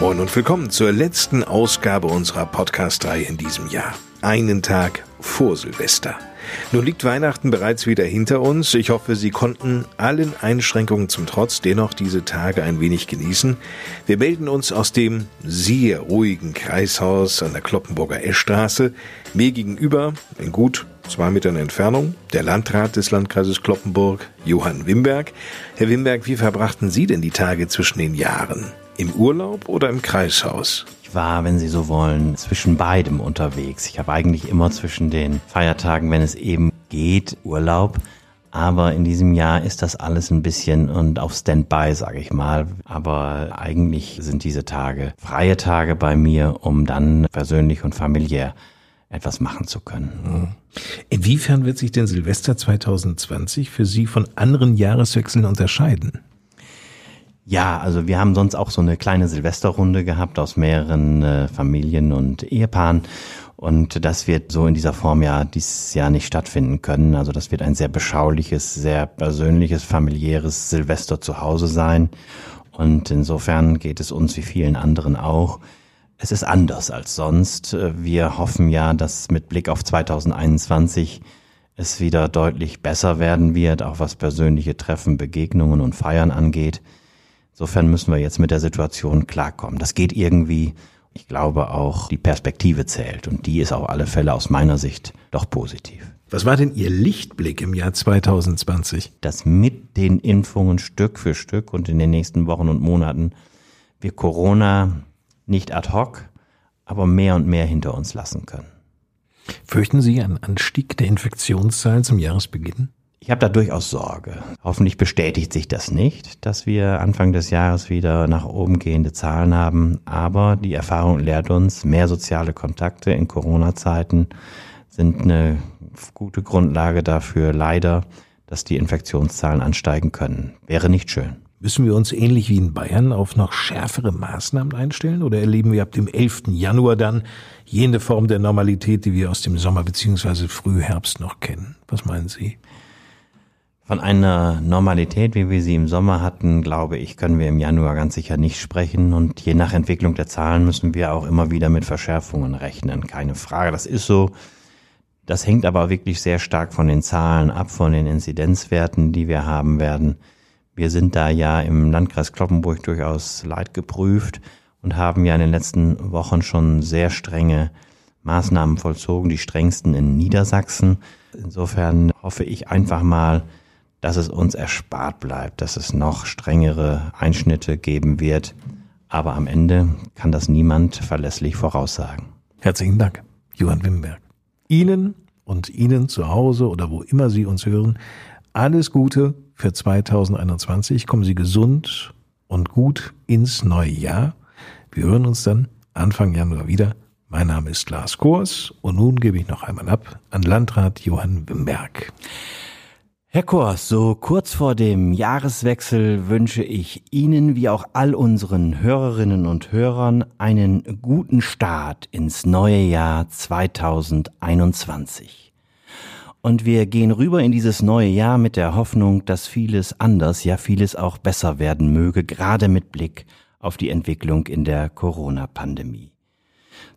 Moin und willkommen zur letzten Ausgabe unserer Podcast-Reihe in diesem Jahr. Einen Tag vor Silvester. Nun liegt Weihnachten bereits wieder hinter uns. Ich hoffe, Sie konnten allen Einschränkungen zum Trotz dennoch diese Tage ein wenig genießen. Wir melden uns aus dem sehr ruhigen Kreishaus an der Kloppenburger Eschstraße. Mir gegenüber, in gut zwei Metern Entfernung, der Landrat des Landkreises Kloppenburg, Johann Wimberg. Herr Wimberg, wie verbrachten Sie denn die Tage zwischen den Jahren? Im Urlaub oder im Kreishaus? Ich war, wenn Sie so wollen, zwischen beidem unterwegs. Ich habe eigentlich immer zwischen den Feiertagen, wenn es eben geht, Urlaub. Aber in diesem Jahr ist das alles ein bisschen und auf Standby, sage ich mal. Aber eigentlich sind diese Tage freie Tage bei mir, um dann persönlich und familiär etwas machen zu können. Inwiefern wird sich denn Silvester 2020 für Sie von anderen Jahreswechseln unterscheiden? Ja, also wir haben sonst auch so eine kleine Silvesterrunde gehabt aus mehreren äh, Familien und Ehepaaren. Und das wird so in dieser Form ja dieses Jahr nicht stattfinden können. Also das wird ein sehr beschauliches, sehr persönliches, familiäres Silvester zu Hause sein. Und insofern geht es uns wie vielen anderen auch. Es ist anders als sonst. Wir hoffen ja, dass mit Blick auf 2021 es wieder deutlich besser werden wird, auch was persönliche Treffen, Begegnungen und Feiern angeht. Insofern müssen wir jetzt mit der Situation klarkommen. Das geht irgendwie. Ich glaube auch, die Perspektive zählt und die ist auf alle Fälle aus meiner Sicht doch positiv. Was war denn Ihr Lichtblick im Jahr 2020? Dass mit den Impfungen Stück für Stück und in den nächsten Wochen und Monaten wir Corona nicht ad hoc, aber mehr und mehr hinter uns lassen können. Fürchten Sie einen Anstieg der Infektionszahlen zum Jahresbeginn? Ich habe da durchaus Sorge. Hoffentlich bestätigt sich das nicht, dass wir Anfang des Jahres wieder nach oben gehende Zahlen haben. Aber die Erfahrung lehrt uns, mehr soziale Kontakte in Corona-Zeiten sind eine gute Grundlage dafür, leider, dass die Infektionszahlen ansteigen können. Wäre nicht schön. Müssen wir uns ähnlich wie in Bayern auf noch schärfere Maßnahmen einstellen oder erleben wir ab dem 11. Januar dann jene Form der Normalität, die wir aus dem Sommer bzw. Frühherbst noch kennen? Was meinen Sie? Von einer Normalität, wie wir sie im Sommer hatten, glaube ich, können wir im Januar ganz sicher nicht sprechen. Und je nach Entwicklung der Zahlen müssen wir auch immer wieder mit Verschärfungen rechnen. Keine Frage, das ist so. Das hängt aber wirklich sehr stark von den Zahlen ab, von den Inzidenzwerten, die wir haben werden. Wir sind da ja im Landkreis Kloppenburg durchaus leidgeprüft und haben ja in den letzten Wochen schon sehr strenge Maßnahmen vollzogen, die strengsten in Niedersachsen. Insofern hoffe ich einfach mal, dass es uns erspart bleibt, dass es noch strengere Einschnitte geben wird. Aber am Ende kann das niemand verlässlich voraussagen. Herzlichen Dank, Johann Wimberg. Ihnen und Ihnen zu Hause oder wo immer Sie uns hören, alles Gute für 2021. Kommen Sie gesund und gut ins neue Jahr. Wir hören uns dann Anfang Januar wieder. Mein Name ist Lars Kors und nun gebe ich noch einmal ab an Landrat Johann Wimberg. Herr Kors, so kurz vor dem Jahreswechsel wünsche ich Ihnen wie auch all unseren Hörerinnen und Hörern einen guten Start ins neue Jahr 2021. Und wir gehen rüber in dieses neue Jahr mit der Hoffnung, dass vieles anders, ja vieles auch besser werden möge, gerade mit Blick auf die Entwicklung in der Corona-Pandemie.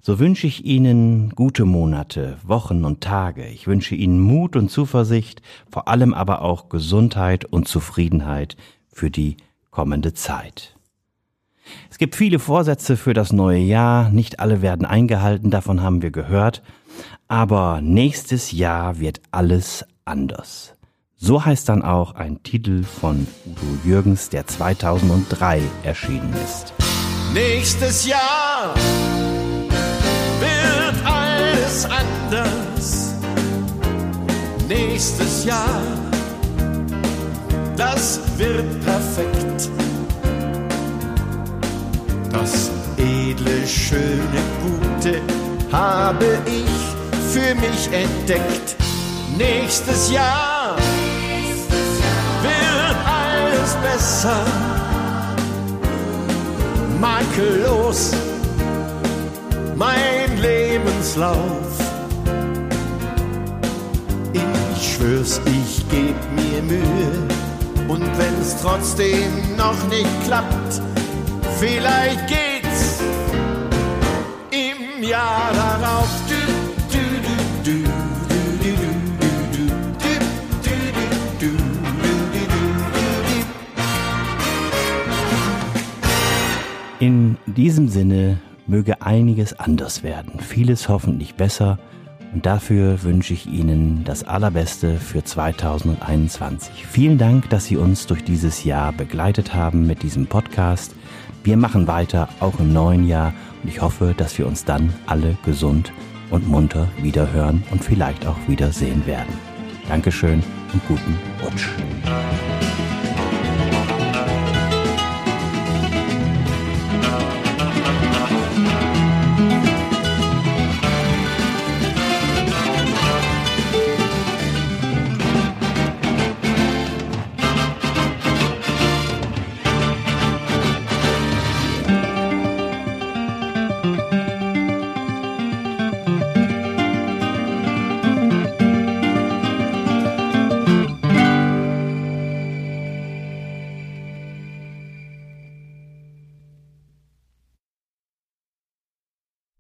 So wünsche ich Ihnen gute Monate, Wochen und Tage. Ich wünsche Ihnen Mut und Zuversicht, vor allem aber auch Gesundheit und Zufriedenheit für die kommende Zeit. Es gibt viele Vorsätze für das neue Jahr, nicht alle werden eingehalten, davon haben wir gehört, aber nächstes Jahr wird alles anders. So heißt dann auch ein Titel von Udo Jürgens, der 2003 erschienen ist. Nächstes Jahr alles anders. Nächstes Jahr, das wird perfekt. Das edle, schöne, gute habe ich für mich entdeckt. Nächstes Jahr wird alles besser, makellos mein Lebenslauf. Ich schwör's, ich geb mir Mühe. Und wenn's trotzdem noch nicht klappt, vielleicht geht's im Jahr darauf. In diesem Sinne möge einiges anders werden, vieles hoffentlich besser und dafür wünsche ich Ihnen das Allerbeste für 2021. Vielen Dank, dass Sie uns durch dieses Jahr begleitet haben mit diesem Podcast. Wir machen weiter, auch im neuen Jahr und ich hoffe, dass wir uns dann alle gesund und munter wiederhören und vielleicht auch wiedersehen werden. Dankeschön und guten Rutsch.